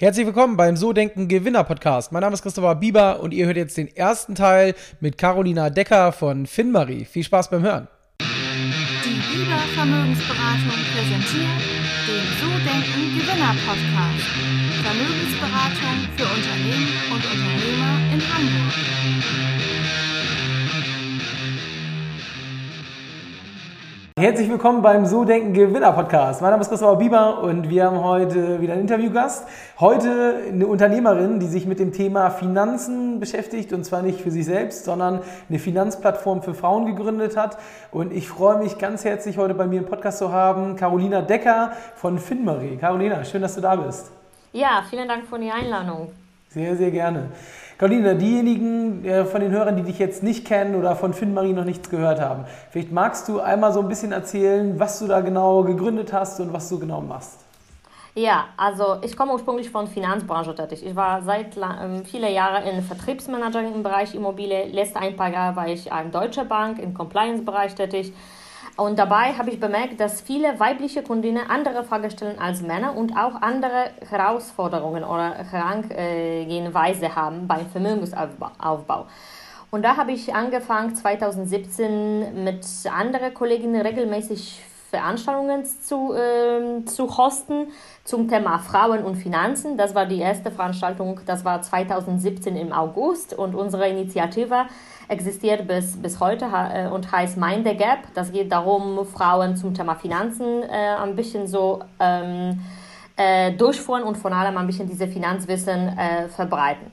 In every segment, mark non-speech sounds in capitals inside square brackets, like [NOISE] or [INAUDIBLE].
Herzlich willkommen beim So Denken Gewinner Podcast. Mein Name ist Christopher Bieber und ihr hört jetzt den ersten Teil mit Carolina Decker von Finmarie. Viel Spaß beim Hören. Die Bieber Vermögensberatung präsentiert den So Denken Gewinner Podcast. Vermögensberatung für Unternehmen und Unternehmer in Hamburg. Herzlich willkommen beim So Denken Gewinner Podcast. Mein Name ist Christopher Bieber und wir haben heute wieder einen Interviewgast. Heute eine Unternehmerin, die sich mit dem Thema Finanzen beschäftigt und zwar nicht für sich selbst, sondern eine Finanzplattform für Frauen gegründet hat. Und ich freue mich ganz herzlich, heute bei mir im Podcast zu haben, Carolina Decker von Finmarie. Carolina, schön, dass du da bist. Ja, vielen Dank für die Einladung. Sehr, sehr gerne. Carolina, diejenigen äh, von den Hörern, die dich jetzt nicht kennen oder von Finmarie noch nichts gehört haben, vielleicht magst du einmal so ein bisschen erzählen, was du da genau gegründet hast und was du genau machst. Ja, also ich komme ursprünglich von Finanzbranche tätig. Ich war seit ähm, viele Jahre in Vertriebsmanager im Bereich Immobilie. Letzte ein paar Jahre war ich an Deutsche Bank im Compliance-Bereich tätig. Und dabei habe ich bemerkt, dass viele weibliche Kundinnen andere Fragen stellen als Männer und auch andere Herausforderungen oder Herangehensweise haben beim Vermögensaufbau. Und da habe ich angefangen 2017 mit anderen Kolleginnen regelmäßig Veranstaltungen zu, äh, zu hosten zum Thema Frauen und Finanzen. Das war die erste Veranstaltung, das war 2017 im August und unsere Initiative existiert bis, bis heute äh, und heißt Mind the Gap. Das geht darum, Frauen zum Thema Finanzen äh, ein bisschen so ähm, äh, durchführen und vor allem ein bisschen diese Finanzwissen äh, verbreiten.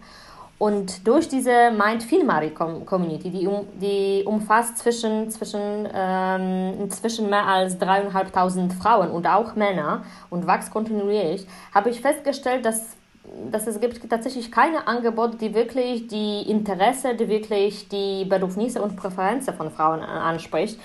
Und durch diese Mind Filmari Community, die, um, die umfasst zwischen, zwischen, ähm, inzwischen mehr als dreieinhalbtausend Frauen und auch Männer und wächst kontinuierlich, habe ich festgestellt, dass dass es gibt tatsächlich keine Angebote, die wirklich die Interesse, die wirklich die Bedürfnisse und Präferenzen von Frauen anspricht.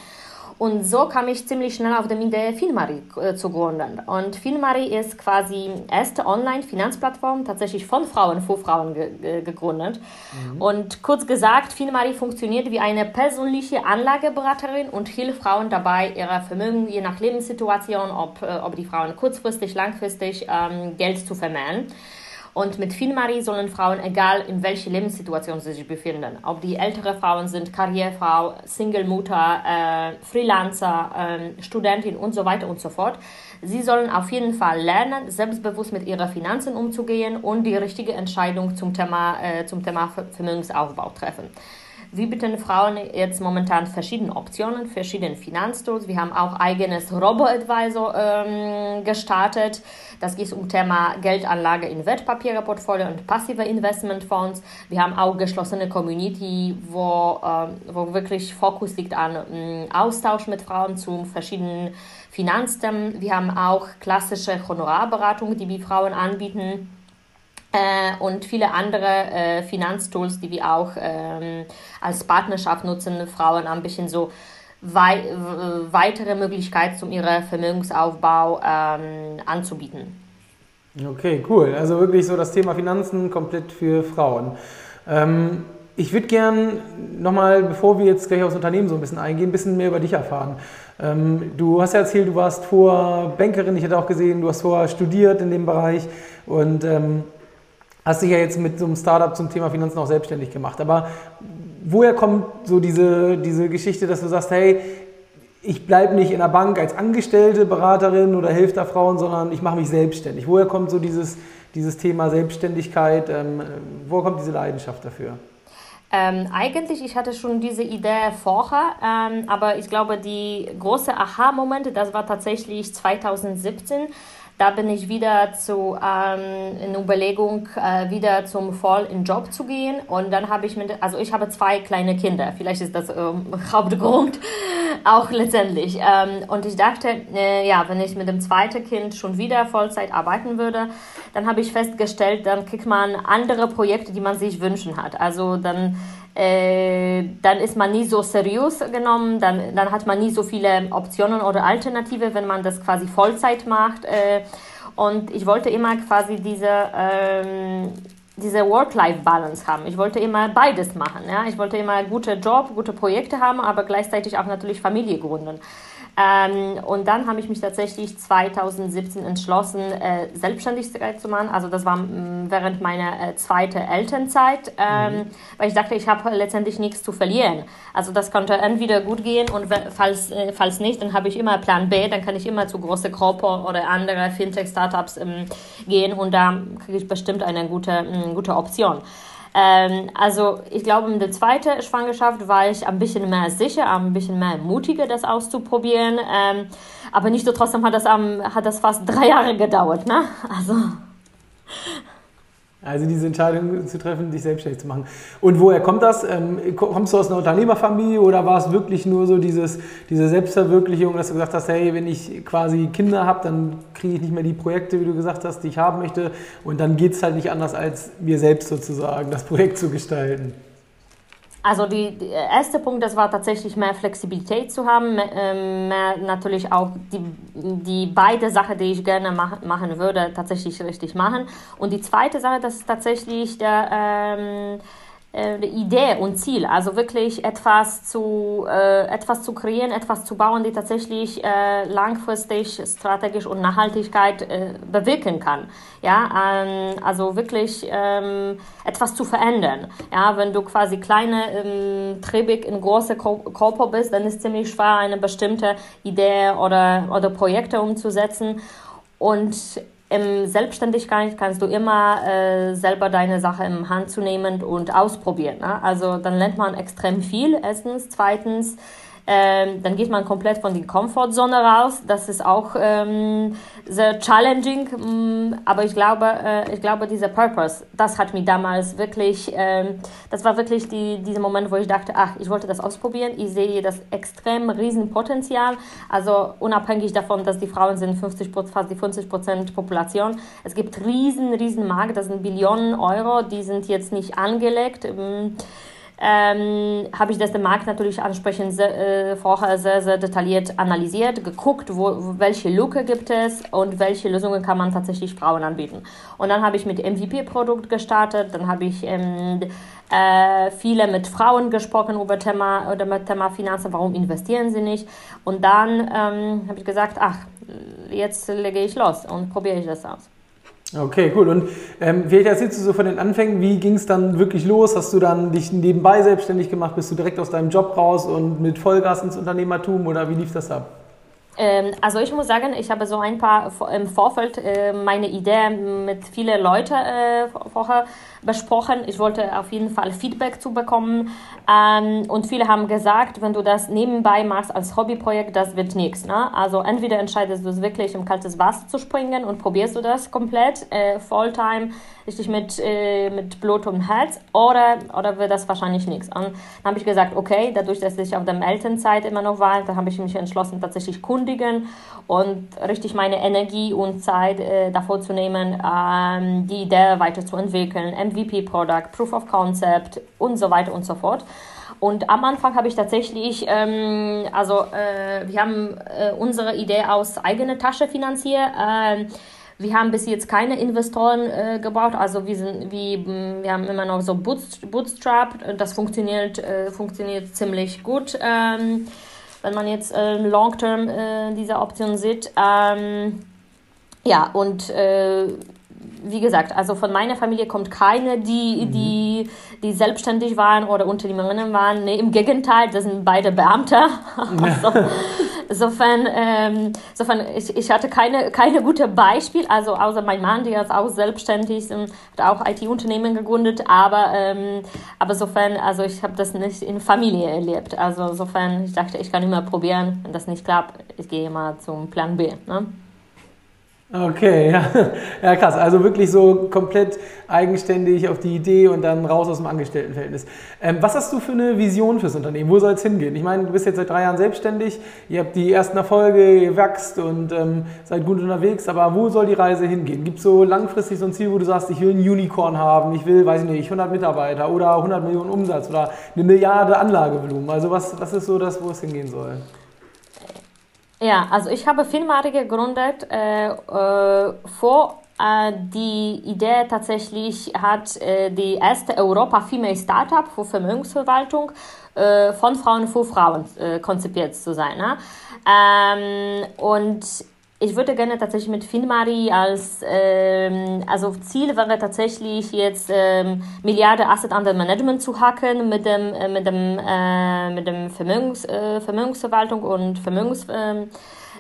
Und so kam ich ziemlich schnell auf die Idee, Filmari äh, zu gründen. Und Filmari ist quasi erste Online-Finanzplattform, tatsächlich von Frauen für Frauen ge gegründet. Mhm. Und kurz gesagt, Filmari funktioniert wie eine persönliche Anlageberaterin und hilft Frauen dabei, ihre Vermögen je nach Lebenssituation, ob, äh, ob die Frauen kurzfristig, langfristig ähm, Geld zu vermehren. Und mit Filmari sollen Frauen, egal in welcher Lebenssituation sie sich befinden, ob die ältere Frauen sind, Karrierefrau, Single-Mutter, äh, Freelancer, äh, Studentin und so weiter und so fort, sie sollen auf jeden Fall lernen, selbstbewusst mit ihren Finanzen umzugehen und die richtige Entscheidung zum Thema, äh, zum Thema Vermögensaufbau treffen. Wir bieten Frauen jetzt momentan verschiedene Optionen, verschiedene Finanztools. Wir haben auch eigenes Robo-Advisor ähm, gestartet. Das geht um Thema Geldanlage in Wertpapiereportfolio und passive Investmentfonds. Wir haben auch geschlossene Community, wo, ähm, wo wirklich Fokus liegt an ähm, Austausch mit Frauen zu verschiedenen Finanzthemen. Wir haben auch klassische Honorarberatung, die wir Frauen anbieten äh, und viele andere äh, Finanztools, die wir auch ähm, als Partnerschaft nutzen, Frauen ein bisschen so wei weitere Möglichkeiten, um ihren Vermögensaufbau ähm, anzubieten. Okay, cool. Also wirklich so das Thema Finanzen komplett für Frauen. Ähm, ich würde gern nochmal, bevor wir jetzt gleich aufs Unternehmen so ein bisschen eingehen, ein bisschen mehr über dich erfahren. Ähm, du hast ja erzählt, du warst vor Bankerin, ich hatte auch gesehen, du hast vorher studiert in dem Bereich und ähm, hast dich ja jetzt mit so einem Startup zum Thema Finanzen auch selbstständig gemacht. Aber woher kommt so diese, diese Geschichte, dass du sagst, hey, ich bleibe nicht in der Bank als Angestellte, Beraterin oder Hilfterfrauen, sondern ich mache mich selbstständig. Woher kommt so dieses, dieses Thema Selbstständigkeit? Ähm, woher kommt diese Leidenschaft dafür? Ähm, eigentlich, ich hatte schon diese Idee vorher, ähm, aber ich glaube, die große Aha-Momente, das war tatsächlich 2017 da bin ich wieder zu ähm, in Überlegung, äh, wieder zum Voll in Job zu gehen. Und dann habe ich mit, also ich habe zwei kleine Kinder. Vielleicht ist das ähm, [LAUGHS] Hauptgrund auch letztendlich. Ähm, und ich dachte, äh, ja, wenn ich mit dem zweiten Kind schon wieder Vollzeit arbeiten würde, dann habe ich festgestellt, dann kriegt man andere Projekte, die man sich wünschen hat. Also dann äh, dann ist man nie so seriös genommen, dann, dann hat man nie so viele Optionen oder Alternative, wenn man das quasi Vollzeit macht. Äh, und ich wollte immer quasi diese, ähm, diese Work-Life-Balance haben. Ich wollte immer beides machen. Ja? Ich wollte immer gute Job, gute Projekte haben, aber gleichzeitig auch natürlich Familie gründen. Ähm, und dann habe ich mich tatsächlich 2017 entschlossen, äh, Selbstständigkeit zu machen. Also das war mh, mm, während meiner äh, zweiten Elternzeit, ähm, mhm. weil ich dachte, ich habe letztendlich nichts zu verlieren. Also das konnte entweder gut gehen und falls, äh, falls nicht, dann habe ich immer Plan B, dann kann ich immer zu große Gruppe oder andere Fintech-Startups ähm, gehen und da kriege ich bestimmt eine gute, eine mm, gute Option. Ähm, also ich glaube, in der zweiten Schwangerschaft war ich ein bisschen mehr sicher, ein bisschen mehr mutiger, das auszuprobieren. Ähm, aber nicht so trotzdem hat das, um, hat das fast drei Jahre gedauert. Ne? Also also diese Entscheidung zu treffen, dich selbstständig zu machen. Und woher kommt das? Ähm, kommst du aus einer Unternehmerfamilie oder war es wirklich nur so dieses, diese Selbstverwirklichung, dass du gesagt hast, hey, wenn ich quasi Kinder habe, dann kriege ich nicht mehr die Projekte, wie du gesagt hast, die ich haben möchte. Und dann geht es halt nicht anders, als mir selbst sozusagen das Projekt zu gestalten. Also die, der erste Punkt, das war tatsächlich mehr Flexibilität zu haben, mehr, ähm, mehr natürlich auch die, die beide Sachen, die ich gerne mach, machen würde, tatsächlich richtig machen. Und die zweite Sache, das ist tatsächlich der ähm, äh, Idee und Ziel, also wirklich etwas zu, äh, etwas zu kreieren, etwas zu bauen, die tatsächlich äh, langfristig, strategisch und Nachhaltigkeit äh, bewirken kann. Ja, ähm, also wirklich ähm, etwas zu verändern. Ja, wenn du quasi kleine ähm, Trebig in große Körper bist, dann ist es ziemlich schwer, eine bestimmte Idee oder, oder Projekte umzusetzen. Und im Selbstständigkeit kannst du immer äh, selber deine Sache in Hand zu nehmen und ausprobieren. Ne? Also dann lernt man extrem viel, erstens. Zweitens, ähm, dann geht man komplett von der Komfortzone raus. Das ist auch ähm, sehr challenging, mm, aber ich glaube, äh, ich glaube, dieser Purpose, das hat mich damals wirklich, ähm, das war wirklich die, dieser Moment, wo ich dachte, ach, ich wollte das ausprobieren. Ich sehe das extrem riesen Potenzial. Also unabhängig davon, dass die Frauen sind 50 fast die 50 Prozent Population. Es gibt riesen, riesen Markt, das sind Billionen Euro, die sind jetzt nicht angelegt. Ähm, habe ich das den Markt natürlich ansprechend sehr, äh, vorher sehr, sehr detailliert analysiert, geguckt, wo, welche Lücke gibt es und welche Lösungen kann man tatsächlich Frauen anbieten. Und dann habe ich mit MVP-Produkt gestartet, dann habe ich ähm, äh, viele mit Frauen gesprochen über Thema oder mit Thema Finanzen, warum investieren sie nicht. Und dann ähm, habe ich gesagt, ach, jetzt lege ich los und probiere ich das aus. Okay, cool. Und ähm, vielleicht erzählst du so von den Anfängen, wie ging es dann wirklich los? Hast du dann dich nebenbei selbstständig gemacht? Bist du direkt aus deinem Job raus und mit Vollgas ins Unternehmertum oder wie lief das ab? Ähm, also ich muss sagen, ich habe so ein paar im Vorfeld äh, meine Idee mit vielen Leuten äh, vorher besprochen. Ich wollte auf jeden Fall Feedback zu bekommen. Ähm, und viele haben gesagt, wenn du das nebenbei machst als Hobbyprojekt, das wird nichts. Ne? Also entweder entscheidest du es wirklich im kaltes Wasser zu springen und probierst du das komplett, äh, Fulltime, richtig mit, äh, mit Blut und Herz, oder, oder wird das wahrscheinlich nichts. Und dann habe ich gesagt, okay, dadurch, dass ich auf der Elternzeit immer noch war, dann habe ich mich entschlossen, tatsächlich kundigen und richtig meine Energie und Zeit äh, davor zu nehmen, ähm, die Idee weiterzuentwickeln, MVP-Product, Proof of Concept und so weiter und so fort. Und am Anfang habe ich tatsächlich, ähm, also äh, wir haben äh, unsere Idee aus eigener Tasche finanziert. Äh, wir haben bis jetzt keine Investoren äh, gebraucht, also wir, sind, wie, wir haben immer noch so Bootstrap, das funktioniert, äh, funktioniert ziemlich gut, ähm, wenn man jetzt äh, long-term äh, diese Option sieht. Ähm, ja, und äh, wie gesagt, also von meiner Familie kommt keine, die, mhm. die, die selbstständig waren oder Unternehmerinnen waren. Nee, Im Gegenteil, das sind beide Beamte. [LAUGHS] [LAUGHS] also, insofern, ähm, insofern ich, ich hatte keine, keine gute Beispiel, also außer mein Mann, der ist auch selbstständig und hat auch IT-Unternehmen gegründet, aber, ähm, aber insofern, also ich habe das nicht in Familie erlebt. Also insofern, ich dachte, ich kann immer probieren, wenn das nicht klappt, ich gehe mal zum Plan B. Ne? Okay, ja. ja, krass. Also wirklich so komplett eigenständig auf die Idee und dann raus aus dem Angestelltenverhältnis. Ähm, was hast du für eine Vision fürs Unternehmen? Wo soll es hingehen? Ich meine, du bist jetzt seit drei Jahren selbstständig, ihr habt die ersten Erfolge, ihr wächst und ähm, seid gut unterwegs, aber wo soll die Reise hingehen? Gibt es so langfristig so ein Ziel, wo du sagst, ich will ein Unicorn haben, ich will, weiß ich nicht, 100 Mitarbeiter oder 100 Millionen Umsatz oder eine Milliarde Anlagevolumen? Also was, was ist so das, wo es hingehen soll? Ja, also ich habe Firma gegründet äh, äh, vor Äh, die Idee tatsächlich hat äh, die erste Europa Female Startup für Vermögensverwaltung äh, von Frauen für Frauen äh, konzipiert zu sein. Ne? Ähm, und ich würde gerne tatsächlich mit FinMari als ähm, also Ziel wäre tatsächlich jetzt ähm, Milliarde Asset Under Management zu hacken mit dem äh, mit dem äh, mit dem Vermögens, äh, Vermögensverwaltung und Vermögens äh,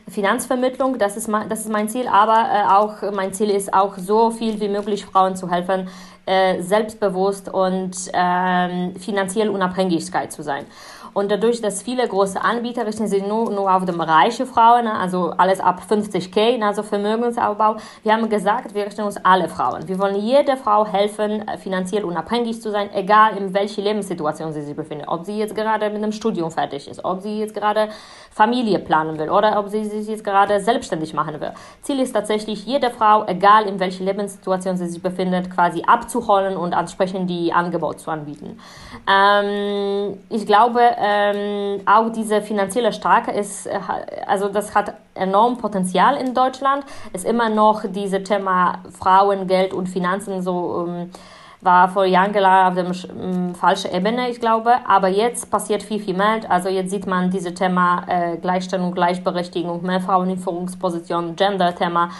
Finanzvermittlung. Das ist mein, das ist mein Ziel, aber äh, auch mein Ziel ist auch so viel wie möglich Frauen zu helfen, äh, selbstbewusst und ähm, finanziell Unabhängigkeit zu sein. Und dadurch, dass viele große Anbieter richten sich nur, nur auf die reiche Frauen, ne, also alles ab 50k, ne, also Vermögensaufbau, wir haben gesagt, wir richten uns alle Frauen. Wir wollen jeder Frau helfen, äh, finanziell unabhängig zu sein, egal in welcher Lebenssituation sie sich befindet. Ob sie jetzt gerade mit einem Studium fertig ist, ob sie jetzt gerade Familie planen will oder ob sie sich jetzt gerade selbstständig machen will. Ziel ist tatsächlich, jede Frau, egal in welcher Lebenssituation sie sich befindet, quasi abzuholen und entsprechend die Angebote zu anbieten. Ähm, ich glaube, ähm, auch diese finanzielle Stärke ist, äh, also das hat enorm Potenzial in Deutschland. Ist immer noch dieses Thema Frauen, Geld und Finanzen so ähm, war vor Jahren auf der falschen Ebene, ich glaube. Aber jetzt passiert viel, viel mehr. Also jetzt sieht man dieses Thema äh, Gleichstellung, Gleichberechtigung, mehr Frauen in Führungspositionen, Gender-Thema.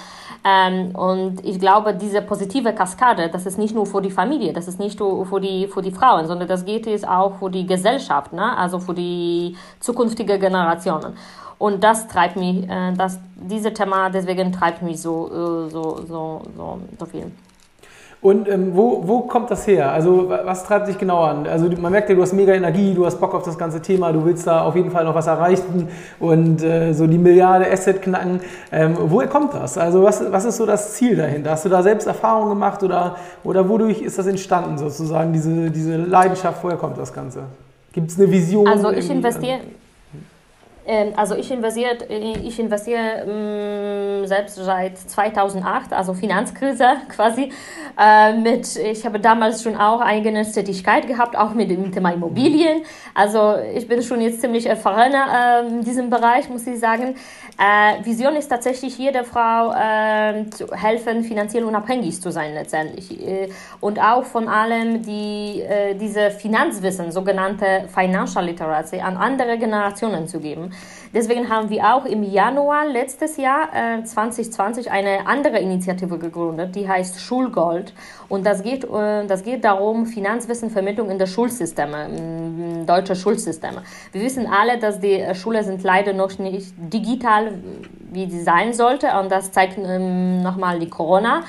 Ähm, und ich glaube, diese positive Kaskade, das ist nicht nur für die Familie, das ist nicht nur für die, für die Frauen, sondern das geht jetzt auch für die Gesellschaft, ne? also für die zukünftige Generationen. Und das treibt mich, äh, das, diese Thema, deswegen treibt mich so, äh, so, so, so, so viel. Und ähm, wo, wo kommt das her? Also was treibt sich genau an? Also man merkt ja, du hast mega Energie, du hast Bock auf das ganze Thema, du willst da auf jeden Fall noch was erreichen und äh, so die Milliarde Asset knacken. Ähm, woher kommt das? Also was, was ist so das Ziel dahinter? Hast du da selbst Erfahrungen gemacht oder, oder wodurch ist das entstanden sozusagen, diese, diese Leidenschaft? Woher kommt das Ganze? Gibt es eine Vision? Also ich investiere... Ähm, also ich investiere, ich investiere ähm, selbst seit 2008, also Finanzkrise [LAUGHS] quasi. Äh, mit, ich habe damals schon auch eigene Tätigkeit gehabt, auch mit dem Thema Immobilien. Also ich bin schon jetzt ziemlich erfahren äh, in diesem Bereich, muss ich sagen. Äh, Vision ist tatsächlich jeder Frau zu helfen, finanziell unabhängig zu sein letztendlich. Äh, und auch von allem die, diese Finanzwissen, sogenannte Financial Literacy, an andere Generationen zu geben. Deswegen haben wir auch im Januar letztes Jahr äh, 2020 eine andere Initiative gegründet, die heißt Schulgold. Und das geht, äh, das geht darum, Finanzwissenvermittlung in der Schulsysteme, in deutsche Schulsysteme. Wir wissen alle, dass die äh, Schule sind leider noch nicht digital, wie sie sein sollte. Und das zeigt ähm, nochmal die Corona.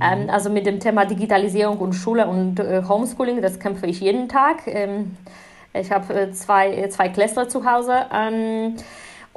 Ähm, also mit dem Thema Digitalisierung und Schule und äh, Homeschooling, das kämpfe ich jeden Tag. Ähm, ich habe äh, zwei, zwei Klässler zu Hause. Ähm,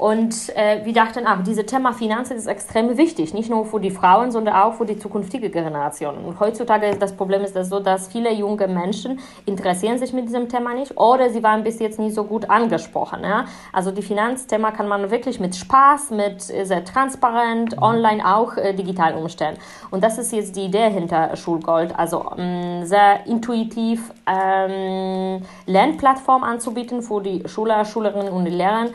und äh, wir dachten, ach, dieses Thema Finanzen ist extrem wichtig, nicht nur für die Frauen, sondern auch für die zukünftige Generation. Und heutzutage ist das Problem ist das so, dass viele junge Menschen interessieren sich mit diesem Thema nicht oder sie waren bis jetzt nicht so gut angesprochen. Ja? Also die Finanzthema kann man wirklich mit Spaß, mit sehr transparent, online auch äh, digital umstellen. Und das ist jetzt die Idee hinter Schulgold, also ähm, sehr intuitiv ähm, Lernplattform anzubieten für die Schüler, Schülerinnen und Lehrer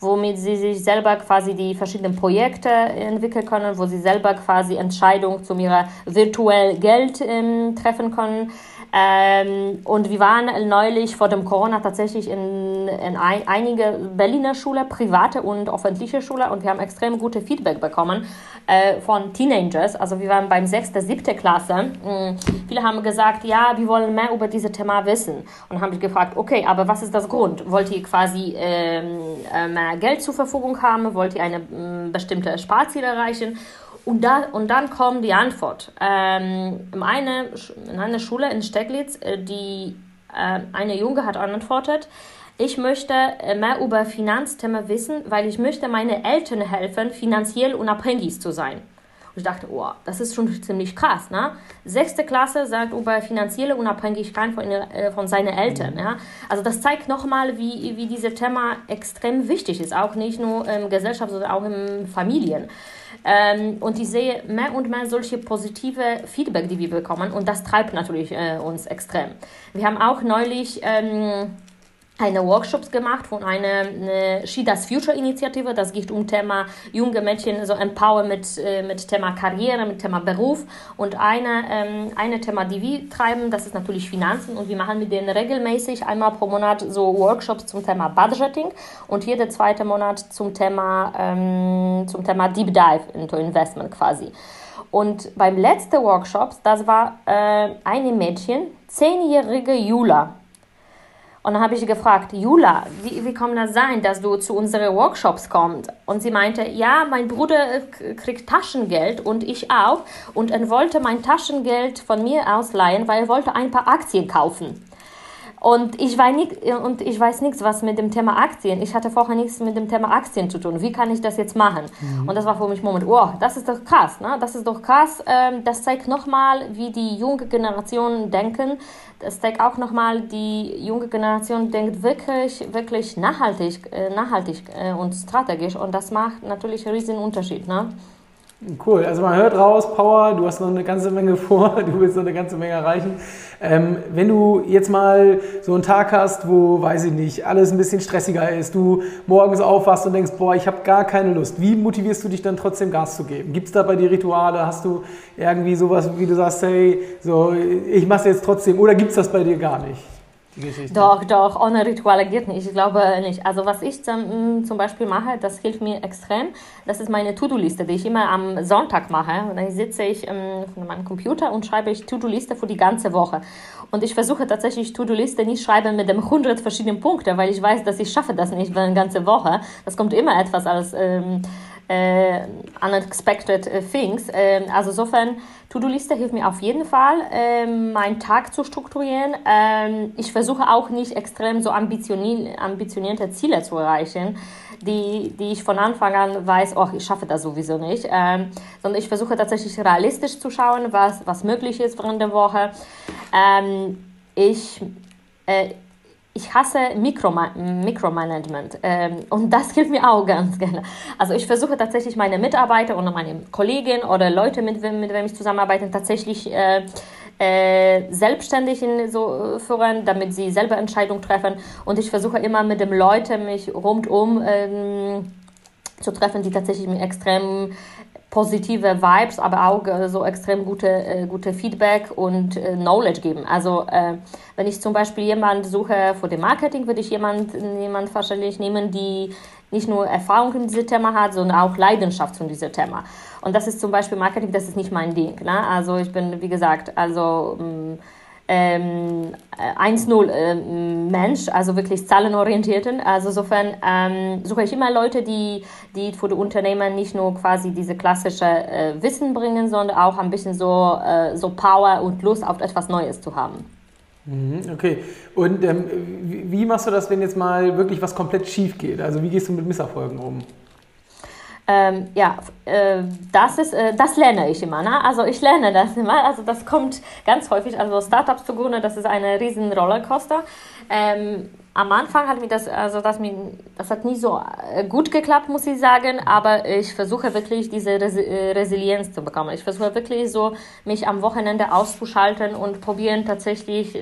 womit sie sich selber quasi die verschiedenen Projekte entwickeln können, wo sie selber quasi Entscheidungen zu ihrer virtuell Geld ähm, treffen können. Ähm, und wir waren neulich vor dem Corona tatsächlich in, in ein, einige Berliner Schulen, private und öffentliche Schulen, und wir haben extrem gute Feedback bekommen äh, von Teenagers. Also wir waren beim 6., 7. Klasse. Mhm. Viele haben gesagt, ja, wir wollen mehr über dieses Thema wissen. Und haben mich gefragt, okay, aber was ist das Grund? Wollt ihr quasi ähm, äh, mehr Geld zur Verfügung haben? Wollt ihr eine äh, bestimmte Sparziel erreichen? Und, da, und dann kommt die Antwort. Ähm, in, in einer Schule in Steglitz, äh, die, äh, eine Junge hat antwortet, ich möchte äh, mehr über Finanzthemen wissen, weil ich möchte meine Eltern helfen, finanziell unabhängig zu sein. Ich dachte, oh, das ist schon ziemlich krass. Ne? Sechste Klasse sagt über finanzielle Unabhängigkeit von, äh, von seinen Eltern. Mhm. Ja? Also das zeigt nochmal, wie, wie dieses Thema extrem wichtig ist, auch nicht nur in Gesellschaft, sondern auch in Familien. Ähm, und ich sehe mehr und mehr solche positive Feedback, die wir bekommen. Und das treibt natürlich äh, uns extrem. Wir haben auch neulich ähm, eine Workshops gemacht von einer eine She Does Future Initiative. Das geht um Thema junge Mädchen so empower mit, äh, mit Thema Karriere, mit Thema Beruf. Und eine, ähm, eine Thema, die wir treiben, das ist natürlich Finanzen. Und wir machen mit denen regelmäßig einmal pro Monat so Workshops zum Thema Budgeting und jeder zweite Monat zum Thema, ähm, zum Thema Deep Dive into Investment quasi. Und beim letzten Workshop, das war äh, eine Mädchen, zehnjährige Jula, und dann habe ich gefragt, Jula, wie, wie kann das sein, dass du zu unseren Workshops kommst? Und sie meinte, ja, mein Bruder kriegt Taschengeld und ich auch. Und er wollte mein Taschengeld von mir ausleihen, weil er wollte ein paar Aktien kaufen. Und ich, weiß nicht, und ich weiß nichts, was mit dem Thema Aktien. Ich hatte vorher nichts mit dem Thema Aktien zu tun. Wie kann ich das jetzt machen? Mhm. Und das war für mich Moment, oh, das ist doch krass. Ne? Das ist doch krass. Ähm, das zeigt nochmal, wie die junge Generation denken. Das zeigt auch nochmal, die junge Generation denkt wirklich, wirklich nachhaltig, äh, nachhaltig äh, und strategisch. Und das macht natürlich einen riesigen Unterschied. Ne? Cool, also man hört raus, Power, du hast noch eine ganze Menge vor, [LAUGHS] du willst noch eine ganze Menge erreichen. Ähm, wenn du jetzt mal so einen Tag hast, wo, weiß ich nicht, alles ein bisschen stressiger ist, du morgens aufwachst und denkst, boah, ich habe gar keine Lust, wie motivierst du dich dann trotzdem Gas zu geben? Gibt es da bei dir Rituale? Hast du irgendwie sowas, wie du sagst, hey, so, ich mache es jetzt trotzdem, oder gibt es das bei dir gar nicht? Geschichte. Doch, doch, ohne Rituale geht nicht. Ich glaube nicht. Also was ich zum, zum Beispiel mache, das hilft mir extrem. Das ist meine To-Do-Liste, die ich immer am Sonntag mache. Und dann sitze ich ähm, von meinem Computer und schreibe ich To-Do-Liste für die ganze Woche. Und ich versuche tatsächlich To-Do-Liste nicht schreiben mit dem 100 verschiedenen Punkten, weil ich weiß, dass ich schaffe das nicht für eine ganze Woche. Das kommt immer etwas als ähm, äh, unexpected äh, things. Äh, also insofern, To-Do-Liste hilft mir auf jeden Fall, äh, meinen Tag zu strukturieren. Ähm, ich versuche auch nicht extrem so ambitionierte Ziele zu erreichen, die, die ich von Anfang an weiß, oh, ich schaffe das sowieso nicht. Ähm, sondern ich versuche tatsächlich realistisch zu schauen, was, was möglich ist während der Woche. Ähm, ich äh, ich hasse Mikroma Mikromanagement ähm, und das hilft mir auch ganz gerne. Also ich versuche tatsächlich meine Mitarbeiter oder meine Kolleginnen oder Leute, mit, mit wem ich zusammenarbeite, tatsächlich äh, äh, selbstständig in so führen, damit sie selber Entscheidungen treffen. Und ich versuche immer mit den Leuten mich rundum ähm, zu treffen, die tatsächlich mir extrem positive Vibes, aber auch äh, so extrem gute, äh, gute Feedback und äh, Knowledge geben. Also äh, wenn ich zum Beispiel jemanden suche für den Marketing, würde ich jemanden jemand wahrscheinlich nehmen, die nicht nur Erfahrung in diesem Thema hat, sondern auch Leidenschaft zu diesem Thema. Und das ist zum Beispiel Marketing, das ist nicht mein Ding. Ne? Also ich bin, wie gesagt, also ähm, ähm, 1-0 äh, Mensch, also wirklich zahlenorientierten. Also insofern ähm, suche ich immer Leute, die, die für die Unternehmen nicht nur quasi diese klassische äh, Wissen bringen, sondern auch ein bisschen so, äh, so Power und Lust auf etwas Neues zu haben. Mhm, okay. Und ähm, wie machst du das, wenn jetzt mal wirklich was komplett schief geht? Also wie gehst du mit Misserfolgen um? Ähm, ja, äh, das ist, äh, das lerne ich immer. Ne? Also ich lerne das immer. Also das kommt ganz häufig. Also Startups zugrunde, das ist eine riesen Rollercoaster. Ähm, am Anfang hat mir das, also das, mir, das hat nie so äh, gut geklappt, muss ich sagen. Aber ich versuche wirklich diese äh, Resilienz zu bekommen. Ich versuche wirklich so mich am Wochenende auszuschalten und probieren tatsächlich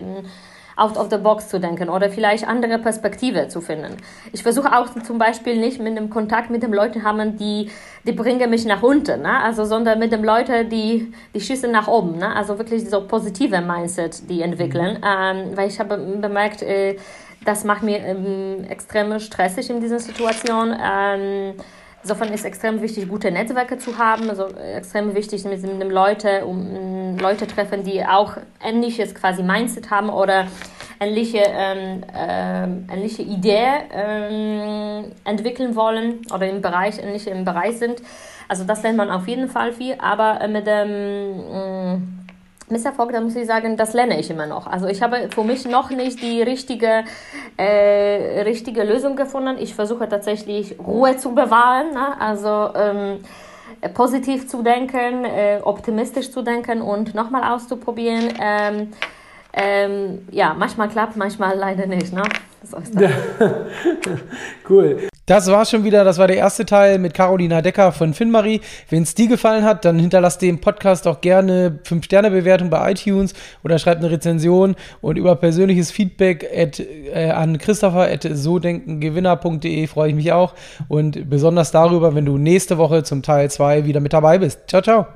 out of the box zu denken oder vielleicht andere Perspektive zu finden. Ich versuche auch zum Beispiel nicht mit dem Kontakt mit den Leuten haben, die, die bringen mich nach unten, ne? also, sondern mit den Leuten, die, die schießen nach oben. Ne? Also wirklich so positive Mindset, die entwickeln. Mhm. Ähm, weil ich habe bemerkt, äh, das macht mir ähm, extrem stressig in dieser Situation. Ähm, Insofern ist extrem wichtig, gute Netzwerke zu haben. Also extrem wichtig, mit, mit Leute, um Leute treffen, die auch ähnliches quasi Mindset haben oder ähnliche, ähm, äh, ähnliche Idee ähm, entwickeln wollen oder im Bereich ähnliche im Bereich sind. Also das lernt man auf jeden Fall viel, aber mit dem äh, Misserfolg, da muss ich sagen, das lerne ich immer noch. Also ich habe für mich noch nicht die richtige, äh, richtige Lösung gefunden. Ich versuche tatsächlich Ruhe zu bewahren, ne? also ähm, positiv zu denken, äh, optimistisch zu denken und nochmal auszuprobieren. Ähm, ähm, ja, manchmal klappt, manchmal leider nicht. Ne? So ist das. [LAUGHS] cool. Das war schon wieder, das war der erste Teil mit Carolina Decker von Finnmarie. Wenn es dir gefallen hat, dann hinterlasst dem Podcast auch gerne 5-Sterne-Bewertung bei iTunes oder schreibt eine Rezension und über persönliches Feedback at, äh, an Christopher at sodenkengewinner.de freue ich mich auch und besonders darüber, wenn du nächste Woche zum Teil 2 wieder mit dabei bist. Ciao, ciao.